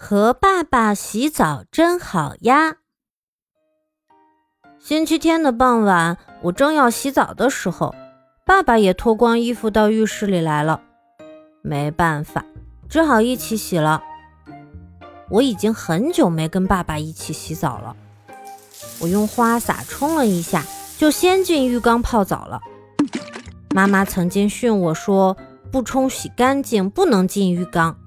和爸爸洗澡真好呀！星期天的傍晚，我正要洗澡的时候，爸爸也脱光衣服到浴室里来了。没办法，只好一起洗了。我已经很久没跟爸爸一起洗澡了。我用花洒冲了一下，就先进浴缸泡澡了。妈妈曾经训我说，不冲洗干净不能进浴缸。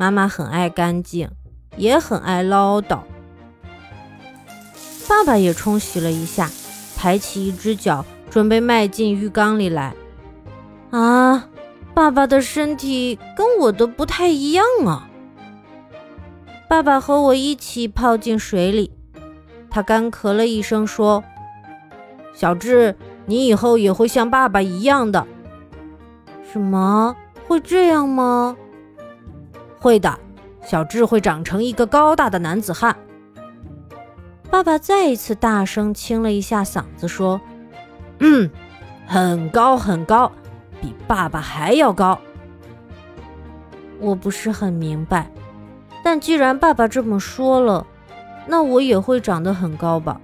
妈妈很爱干净，也很爱唠叨。爸爸也冲洗了一下，抬起一只脚，准备迈进浴缸里来。啊，爸爸的身体跟我的不太一样啊！爸爸和我一起泡进水里，他干咳了一声说：“小智，你以后也会像爸爸一样的。”什么？会这样吗？会的，小智会长成一个高大的男子汉。爸爸再一次大声清了一下嗓子，说：“嗯，很高很高，比爸爸还要高。”我不是很明白，但既然爸爸这么说了，那我也会长得很高吧？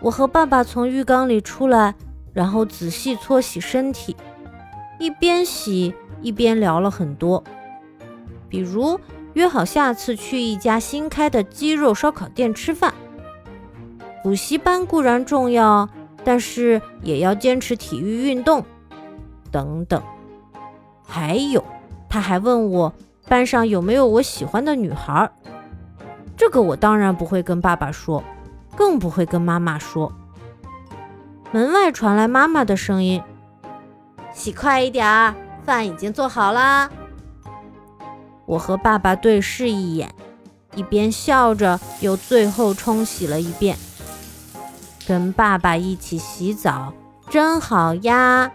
我和爸爸从浴缸里出来，然后仔细搓洗身体，一边洗一边聊了很多。比如约好下次去一家新开的鸡肉烧烤店吃饭。补习班固然重要，但是也要坚持体育运动，等等。还有，他还问我班上有没有我喜欢的女孩。这个我当然不会跟爸爸说，更不会跟妈妈说。门外传来妈妈的声音：“洗快一点儿，饭已经做好啦。”我和爸爸对视一眼，一边笑着，又最后冲洗了一遍。跟爸爸一起洗澡，真好呀！